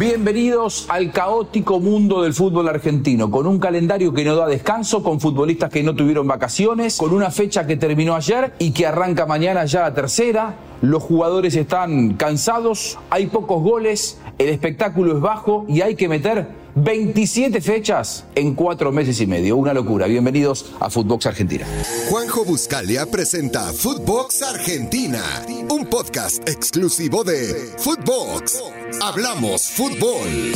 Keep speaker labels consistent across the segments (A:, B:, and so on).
A: Bienvenidos al caótico mundo del fútbol argentino, con un calendario que no da descanso, con futbolistas que no tuvieron vacaciones, con una fecha que terminó ayer y que arranca mañana ya la tercera. Los jugadores están cansados, hay pocos goles, el espectáculo es bajo y hay que meter 27 fechas en cuatro meses y medio. Una locura. Bienvenidos a Footbox Argentina.
B: Juanjo Buscalia presenta Footbox Argentina, un podcast exclusivo de Footbox. Hablamos fútbol.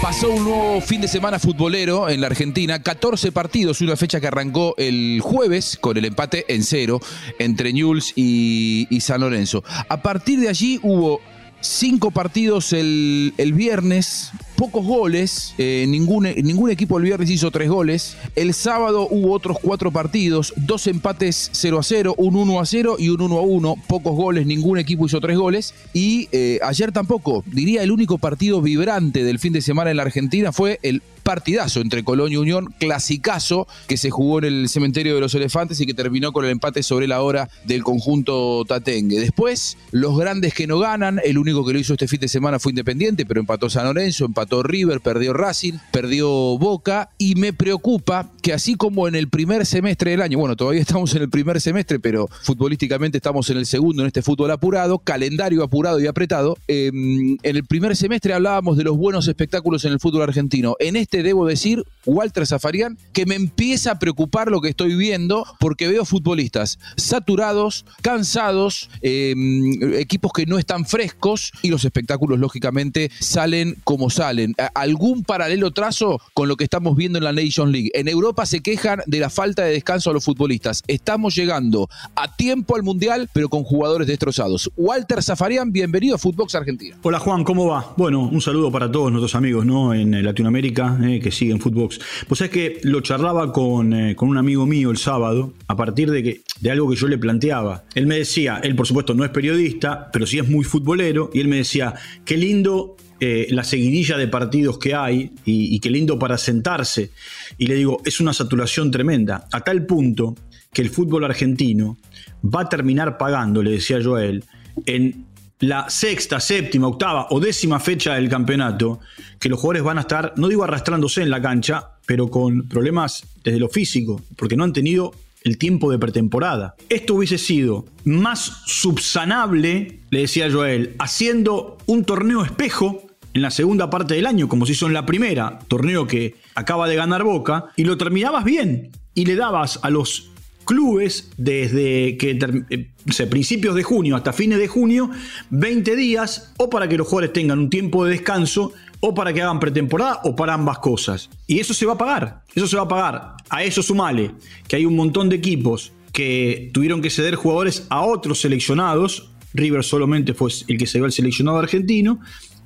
A: Pasó un nuevo fin de semana futbolero en la Argentina, 14 partidos, una fecha que arrancó el jueves con el empate en cero entre Newell's y, y San Lorenzo. A partir de allí hubo cinco partidos el, el viernes, pocos goles, eh, ningún, ningún equipo el viernes hizo tres goles. El sábado hubo otros cuatro partidos, dos empates 0 a 0, un 1 a 0 y un 1 a 1, pocos goles, ningún equipo hizo tres goles. Y eh, ayer tampoco, diría el único partido vibrante del fin de semana en la Argentina fue el partidazo entre Colón y Unión, clasicazo que se jugó en el cementerio de los elefantes y que terminó con el empate sobre la hora del conjunto Tatengue. Después, los grandes que no ganan, el único que lo hizo este fin de semana fue Independiente, pero empató San Lorenzo, empató River, perdió Racing, perdió Boca y me preocupa que así como en el primer semestre del año, bueno, todavía estamos en el primer semestre, pero futbolísticamente estamos en el segundo en este fútbol apurado, calendario apurado y apretado, eh, en el primer semestre hablábamos de los buenos espectáculos en el fútbol argentino. En este debo decir, Walter Zafarian, que me empieza a preocupar lo que estoy viendo porque veo futbolistas saturados, cansados, eh, equipos que no están frescos y los espectáculos lógicamente salen como salen. ¿Algún paralelo trazo con lo que estamos viendo en la Nation League? En Europa se quejan de la falta de descanso a los futbolistas. Estamos llegando a tiempo al Mundial, pero con jugadores destrozados. Walter Zafarian, bienvenido a Footbox Argentina.
C: Hola Juan, ¿cómo va? Bueno, un saludo para todos nuestros amigos ¿no? en Latinoamérica eh, que siguen Footbox. Pues es que lo charlaba con, eh, con, un amigo mío el sábado, a partir de, que, de algo que yo le planteaba. Él me decía, él por supuesto no es periodista, pero sí es muy futbolero, y él me decía, qué lindo eh, la seguidilla de partidos que hay y, y, qué lindo para sentarse. Y le digo, es una saturación tremenda, a tal punto que el fútbol argentino va a terminar pagando, le decía yo a él, en la sexta, séptima, octava o décima fecha del campeonato, que los jugadores van a estar, no digo arrastrándose en la cancha, pero con problemas desde lo físico, porque no han tenido el tiempo de pretemporada. Esto hubiese sido más subsanable, le decía él, haciendo un torneo espejo en la segunda parte del año, como se hizo en la primera, torneo que acaba de ganar Boca, y lo terminabas bien, y le dabas a los clubes desde que eh, principios de junio hasta fines de junio, 20 días, o para que los jugadores tengan un tiempo de descanso, o para que hagan pretemporada, o para ambas cosas. Y eso se va a pagar, eso se va a pagar. A eso sumale que hay un montón de equipos que tuvieron que ceder jugadores a otros seleccionados. River solamente fue el que se dio al seleccionado argentino.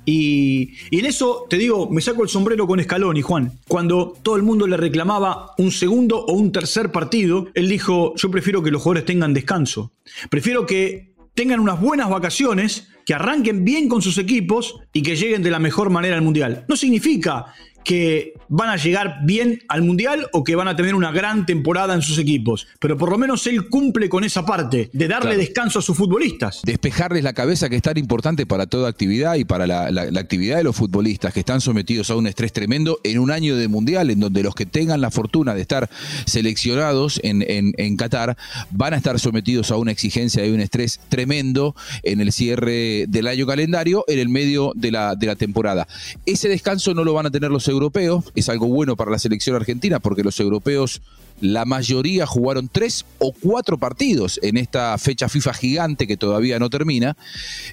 C: Y, y, en eso te digo, me saco el sombrero con Scaloni, Juan. Cuando todo el mundo le reclamaba un segundo o un tercer partido, él dijo: Yo prefiero que los jugadores tengan descanso. Prefiero que tengan unas buenas vacaciones, que arranquen bien con sus equipos y que lleguen de la mejor manera al mundial. No significa que van a llegar bien al Mundial o que van a tener una gran temporada en sus equipos. Pero por lo menos él cumple con esa parte de darle claro. descanso a sus futbolistas.
A: Despejarles la cabeza que es tan importante para toda actividad y para la, la, la, actividad de los futbolistas que están sometidos a un estrés tremendo en un año de Mundial en donde los que tengan la fortuna de estar seleccionados en, en, en Qatar van a estar sometidos a una exigencia y un estrés tremendo en el cierre del año calendario en el medio de la, de la temporada. Ese descanso no lo van a tener los europeos, es algo bueno para la selección argentina porque los europeos, la mayoría jugaron tres o cuatro partidos en esta fecha FIFA gigante que todavía no termina,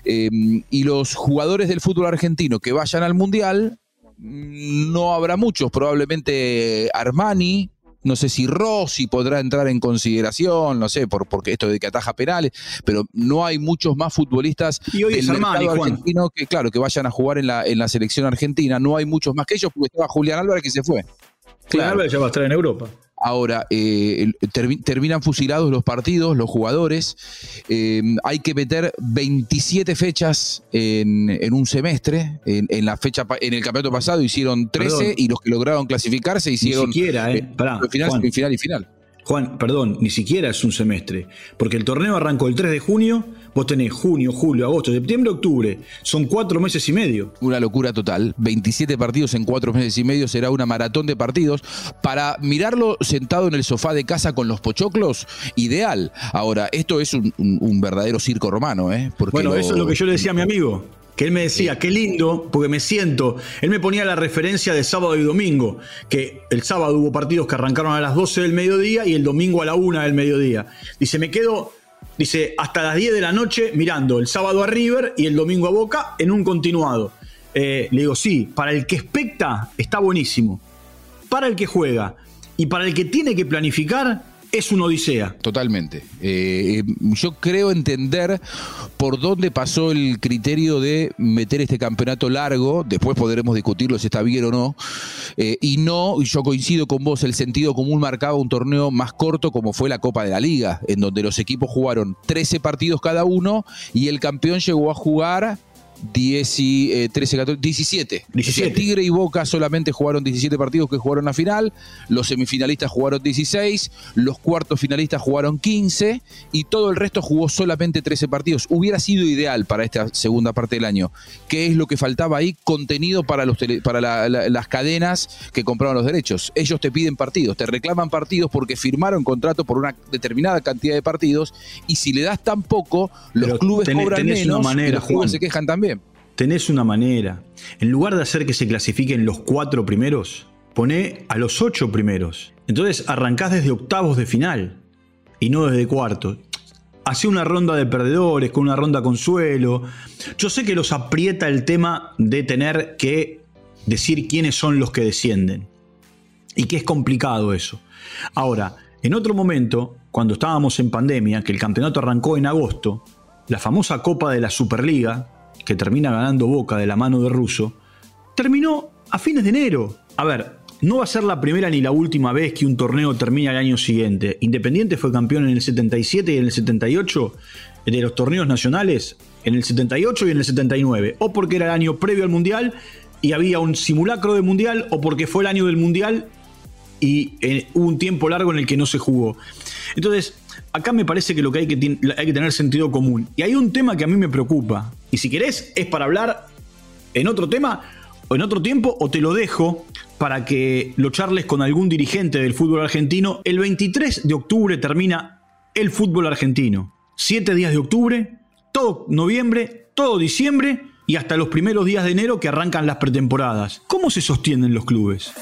A: eh, y los jugadores del fútbol argentino que vayan al Mundial, no habrá muchos, probablemente Armani, no sé si Rossi podrá entrar en consideración, no sé, por, porque esto de que ataja penales, pero no hay muchos más futbolistas
C: y hoy
A: del
C: es Armani,
A: mercado
C: Juan.
A: argentino que, claro, que vayan a jugar en la, en la selección argentina. No hay muchos más que ellos, porque estaba Julián Álvarez que se fue.
C: Claro, Álvarez ya va a estar en Europa.
A: Ahora, eh, ter terminan fusilados los partidos, los jugadores. Eh, hay que meter 27 fechas en, en un semestre. En, en, la fecha en el campeonato pasado hicieron 13 Perdón. y los que lograron clasificar se hicieron.
C: Ni siquiera, ¿eh? Pará,
A: final,
C: Juan.
A: final y final.
C: Juan, perdón, ni siquiera es un semestre, porque el torneo arrancó el 3 de junio, vos tenés junio, julio, agosto, septiembre, octubre, son cuatro meses y medio.
A: Una locura total, 27 partidos en cuatro meses y medio será una maratón de partidos. Para mirarlo sentado en el sofá de casa con los pochoclos, ideal. Ahora, esto es un, verdadero circo romano, ¿eh?
C: bueno, eso es lo que yo le decía a mi amigo que él me decía, qué lindo, porque me siento. Él me ponía la referencia de sábado y domingo, que el sábado hubo partidos que arrancaron a las 12 del mediodía y el domingo a la 1 del mediodía. Dice, me quedo, dice, hasta las 10 de la noche mirando el sábado a River y el domingo a Boca en un continuado. Eh, le digo, sí, para el que expecta está buenísimo. Para el que juega y para el que tiene que planificar, es una odisea.
A: Totalmente. Eh, yo creo entender por dónde pasó el criterio de meter este campeonato largo, después podremos discutirlo si está bien o no, eh, y no, y yo coincido con vos, el sentido común marcaba un torneo más corto como fue la Copa de la Liga, en donde los equipos jugaron 13 partidos cada uno y el campeón llegó a jugar 10 13, 14, 17. 17. Tigre y Boca solamente jugaron 17 partidos que jugaron a final, los semifinalistas jugaron 16, los cuartos finalistas jugaron 15 y todo el resto jugó solamente 13 partidos. Hubiera sido ideal para esta segunda parte del año. ¿Qué es lo que faltaba ahí? Contenido para, los para las cadenas que compraron los derechos. Ellos te piden partidos, te reclaman partidos porque firmaron contrato por una determinada cantidad de partidos y si le das tan poco, los clubes cobran menos y los clubes se quejan también
C: tenés una manera. En lugar de hacer que se clasifiquen los cuatro primeros, poné a los ocho primeros. Entonces arrancás desde octavos de final y no desde cuartos. Hacé una ronda de perdedores con una ronda consuelo. Yo sé que los aprieta el tema de tener que decir quiénes son los que descienden. Y que es complicado eso. Ahora, en otro momento, cuando estábamos en pandemia, que el campeonato arrancó en agosto, la famosa Copa de la Superliga, que termina ganando Boca de la mano de Russo, terminó a fines de enero. A ver, no va a ser la primera ni la última vez que un torneo termina el año siguiente. Independiente fue campeón en el 77 y en el 78 de los torneos nacionales, en el 78 y en el 79. O porque era el año previo al Mundial y había un simulacro de Mundial, o porque fue el año del Mundial y eh, hubo un tiempo largo en el que no se jugó. Entonces, acá me parece que lo que hay que, hay que tener sentido común. Y hay un tema que a mí me preocupa. Y si querés, es para hablar en otro tema o en otro tiempo, o te lo dejo para que lo charles con algún dirigente del fútbol argentino. El 23 de octubre termina el fútbol argentino. Siete días de octubre, todo noviembre, todo diciembre y hasta los primeros días de enero que arrancan las pretemporadas. ¿Cómo se sostienen los clubes?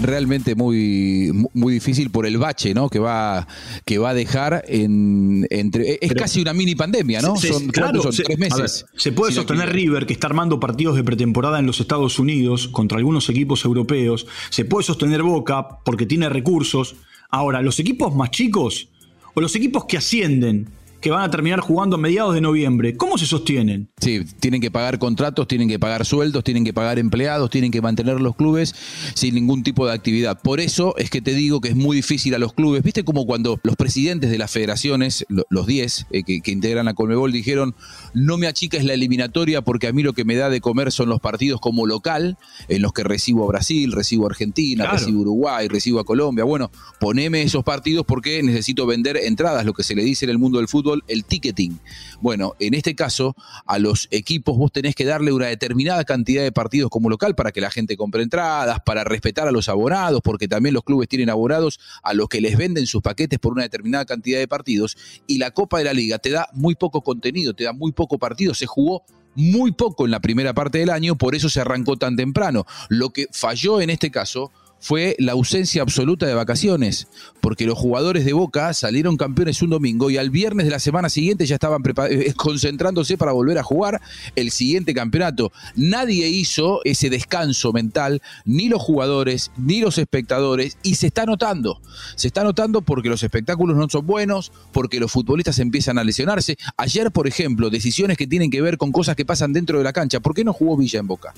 A: Realmente muy, muy difícil por el bache ¿no? que, va, que va a dejar en, entre. Es casi una mini pandemia, ¿no?
C: son, tres meses. se puede sostener River, que está armando partidos de pretemporada en los Estados Unidos contra algunos equipos europeos. Se puede sostener Boca porque tiene recursos. Ahora, los equipos más chicos o los equipos que ascienden que van a terminar jugando a mediados de noviembre. ¿Cómo se sostienen?
A: Sí, tienen que pagar contratos, tienen que pagar sueldos, tienen que pagar empleados, tienen que mantener los clubes sin ningún tipo de actividad. Por eso es que te digo que es muy difícil a los clubes. ¿Viste como cuando los presidentes de las federaciones, los 10 eh, que, integran a Colmebol, dijeron, no me achica es la eliminatoria porque a mí lo que me da de comer son los partidos como local, en los que recibo a Brasil, recibo a Argentina, recibo a Uruguay, recibo a Colombia. Bueno, poneme esos partidos porque necesito vender entradas, lo que se le dice en el mundo del fútbol el ticketing. Bueno, en este caso, a los equipos vos tenés que darle una determinada cantidad de partidos como local para que la gente compre entradas, para respetar a los abonados, porque también los clubes tienen abonados a los que les venden sus paquetes por una determinada cantidad de partidos. Y la Copa de la Liga te da muy poco contenido, te da muy poco partido. Se jugó muy poco en la primera parte del año, por eso se arrancó tan temprano. Lo que falló en este caso fue la ausencia absoluta de vacaciones, porque los jugadores de Boca salieron campeones un domingo y al viernes de la semana siguiente ya estaban eh, concentrándose para volver a jugar el siguiente campeonato. Nadie hizo ese descanso mental, ni los jugadores, ni los espectadores, y se está notando. Se está notando porque los espectáculos no son buenos, porque los futbolistas empiezan a lesionarse. Ayer, por ejemplo, decisiones que tienen que ver con cosas que pasan dentro de la cancha. ¿Por qué no jugó Villa en Boca?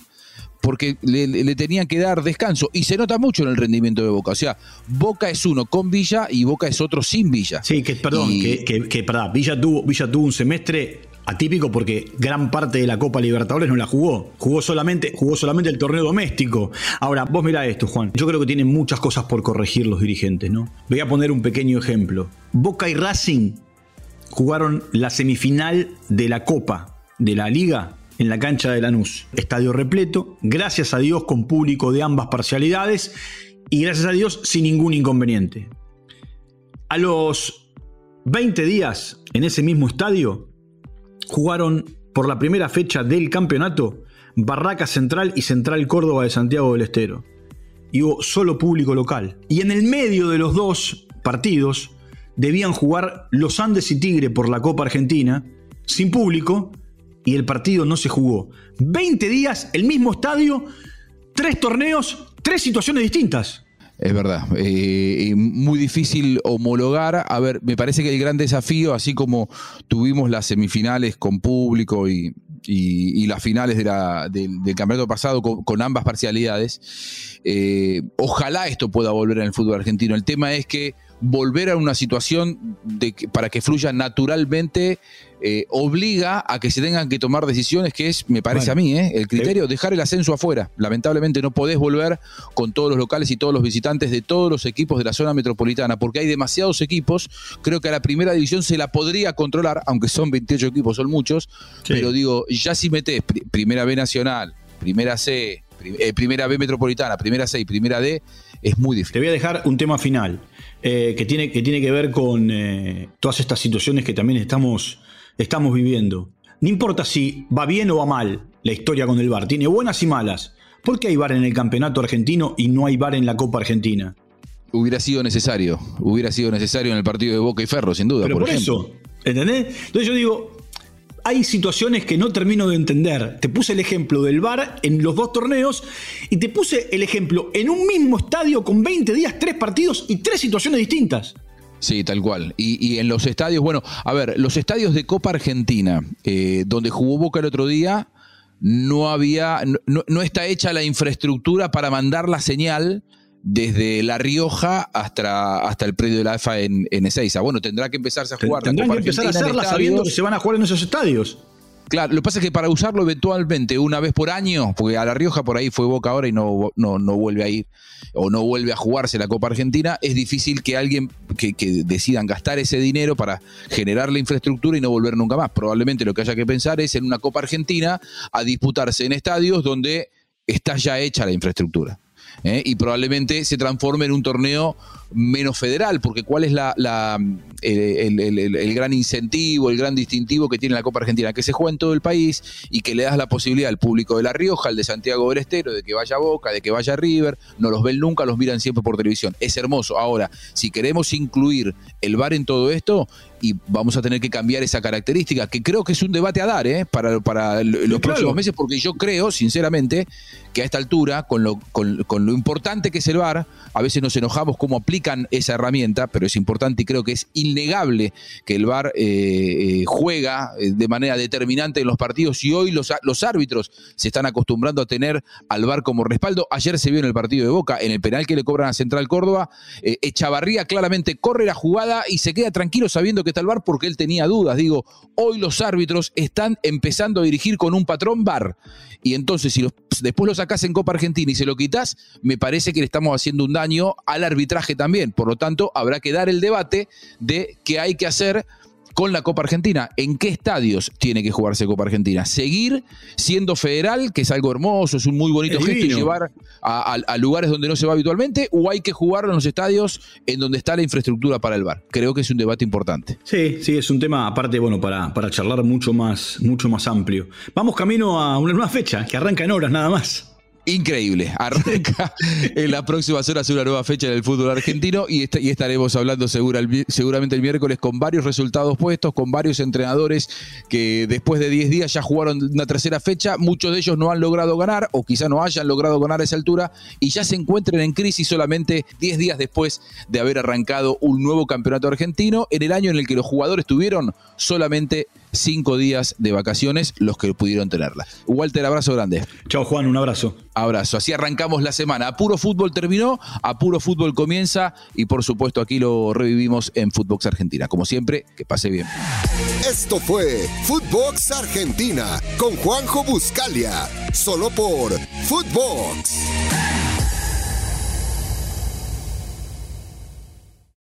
A: porque le, tenían que dar descanso. Y se nota mucho en el rendimiento de Boca. O sea, Boca es uno con Villa y Boca es otro sin Villa.
C: Sí, que perdón, que, que, Villa, tuvo, Villa tuvo un semestre atípico porque gran parte de la Copa Libertadores no la jugó. Jugó solamente, jugó solamente el torneo doméstico. Ahora, vos mirá esto, Juan. Yo creo que tienen muchas cosas por corregir los dirigentes, ¿no? Voy a poner un pequeño ejemplo. Boca y Racing jugaron la semifinal de la Copa de la Liga en la cancha de Lanús. Estadio repleto, gracias a Dios con público de ambas parcialidades y gracias a Dios sin ningún inconveniente. A los 20 días en ese mismo estadio jugaron por la primera fecha del campeonato Barraca Central y Central Córdoba de Santiago del Estero. Y hubo solo público local. Y en el medio de los dos partidos debían jugar los Andes y Tigre por la Copa Argentina, sin público, y el partido no se jugó. 20 días, el mismo estadio, tres torneos, tres situaciones distintas.
A: Es verdad, eh, muy difícil homologar. A ver, me parece que el gran desafío, así como tuvimos las semifinales con público y, las finales del campeonato pasado con, ambas parcialidades, eh, ojalá esto pueda volver en el fútbol argentino. El tema es que volver a una situación de para que fluya naturalmente eh, obliga a que se tengan que tomar decisiones que es, me parece a mí, eh, el criterio, dejar el ascenso afuera. Lamentablemente no podés volver con todos los locales y todos los visitantes de todos los equipos de la zona metropolitana, porque hay demasiados equipos. Creo que a la primera división se la podría controlar, aunque son 28 equipos, son muchos, pero digo, ya si metés primera B nacional, primera C, eh, primera B metropolitana, primera C y primera D, es muy difícil.
C: Te voy a dejar un tema final. Eh, que, tiene, que tiene que ver con eh, todas estas situaciones que también estamos, estamos viviendo. No importa si va bien o va mal la historia con el VAR, tiene buenas y malas. ¿Por qué hay VAR en el campeonato argentino y no hay VAR en la Copa Argentina?
A: Hubiera sido necesario, hubiera sido necesario en el partido de Boca y Ferro, sin duda.
C: Pero por, eso, ¿entendés? Entonces yo digo, hay situaciones que no termino de entender. Te puse el ejemplo del VAR en los dos torneos y te puse el ejemplo en un mismo estadio con 20 días, tres partidos y tres situaciones distintas.
A: Sí, tal cual. Y, en los estadios, bueno, a ver, los estadios de Copa Argentina, eh, donde jugó Boca el otro día, no había, no, no, está hecha la infraestructura para mandar la señal desde La Rioja hasta, hasta el predio de la AFA en, en Ezeiza. Bueno, tendrá que empezarse a jugar.
C: Tendrán que empezar a hacerla sabiendo que se van a jugar en esos estadios.
A: Claro, lo que pasa es que para usarlo eventualmente una vez por año, porque a La Rioja por ahí fue Boca ahora y no, no, no vuelve a ir, o no vuelve a jugarse la Copa Argentina, es difícil que alguien que, que, decidan gastar ese dinero para generar la infraestructura y no volver nunca más. Probablemente lo que haya que pensar es en una Copa Argentina a disputarse en estadios donde está ya hecha la infraestructura. ¿Eh? y probablemente se transforme en un torneo menos federal, porque cuál es la, el, gran incentivo, el gran distintivo que tiene la Copa Argentina, que se juega en todo el país y que le das la posibilidad al público de La Rioja, al de Santiago del Estero, de que vaya Boca, de que vaya River, no los ven nunca, los miran siempre por televisión. Es hermoso. Ahora, si queremos incluir el bar en todo esto, y vamos a tener que cambiar esa característica, que creo que es un debate a dar ¿eh? para, para los próximos meses, porque yo creo, sinceramente, que a esta altura, con lo, con, lo importante que es el VAR, a veces nos enojamos cómo aplican esa herramienta, pero es importante y creo que es innegable que el VAR eh, eh, juega eh, de manera determinante en los partidos y hoy los, los árbitros se están acostumbrando a tener al VAR como respaldo. Ayer se vio en el partido de Boca, en el penal que le cobran a Central Córdoba, Echavarría claramente corre la jugada y se queda tranquilo sabiendo que está el VAR porque él tenía dudas. Digo, hoy los árbitros están empezando a dirigir con un patrón VAR. Y entonces, si después lo sacás en Copa Argentina y se lo quitas, me parece que le estamos haciendo un daño al arbitraje también. Por lo tanto, habrá que dar el debate de qué hay que hacer con la Copa Argentina. ¿En qué estadios tiene que jugarse Copa Argentina? ¿Seguir siendo federal, que es algo hermoso, es un muy bonito gesto, y llevar a, lugares donde no se va habitualmente? ¿O hay que jugar en los estadios en donde está la infraestructura para el bar? Creo que es un debate importante.
C: Sí, sí, es un tema aparte, bueno, para, para charlar mucho más, mucho más amplio. Vamos camino a una nueva fecha, que arranca en horas nada más.
A: Increíble. Arranca en las próximas horas una nueva fecha en el fútbol argentino y, y estaremos hablando seguramente el miércoles con varios resultados puestos, con varios entrenadores que después de 10 días ya jugaron una tercera fecha. Muchos de ellos no han logrado ganar o quizá no hayan logrado ganar a esa altura y ya se encuentren en crisis solamente 10 días después de haber arrancado un nuevo campeonato argentino en el año en el que los jugadores tuvieron solamente cinco días de vacaciones los que pudieron tenerla. Walter, abrazo grande.
C: Chao Juan, un abrazo.
A: Abrazo. Así arrancamos la semana. A puro fútbol terminó, a puro fútbol comienza y por supuesto aquí lo revivimos en Footbox Argentina. Como siempre, que pase bien.
B: Esto fue Footbox Argentina con Juanjo Buscalia, solo por Footbox.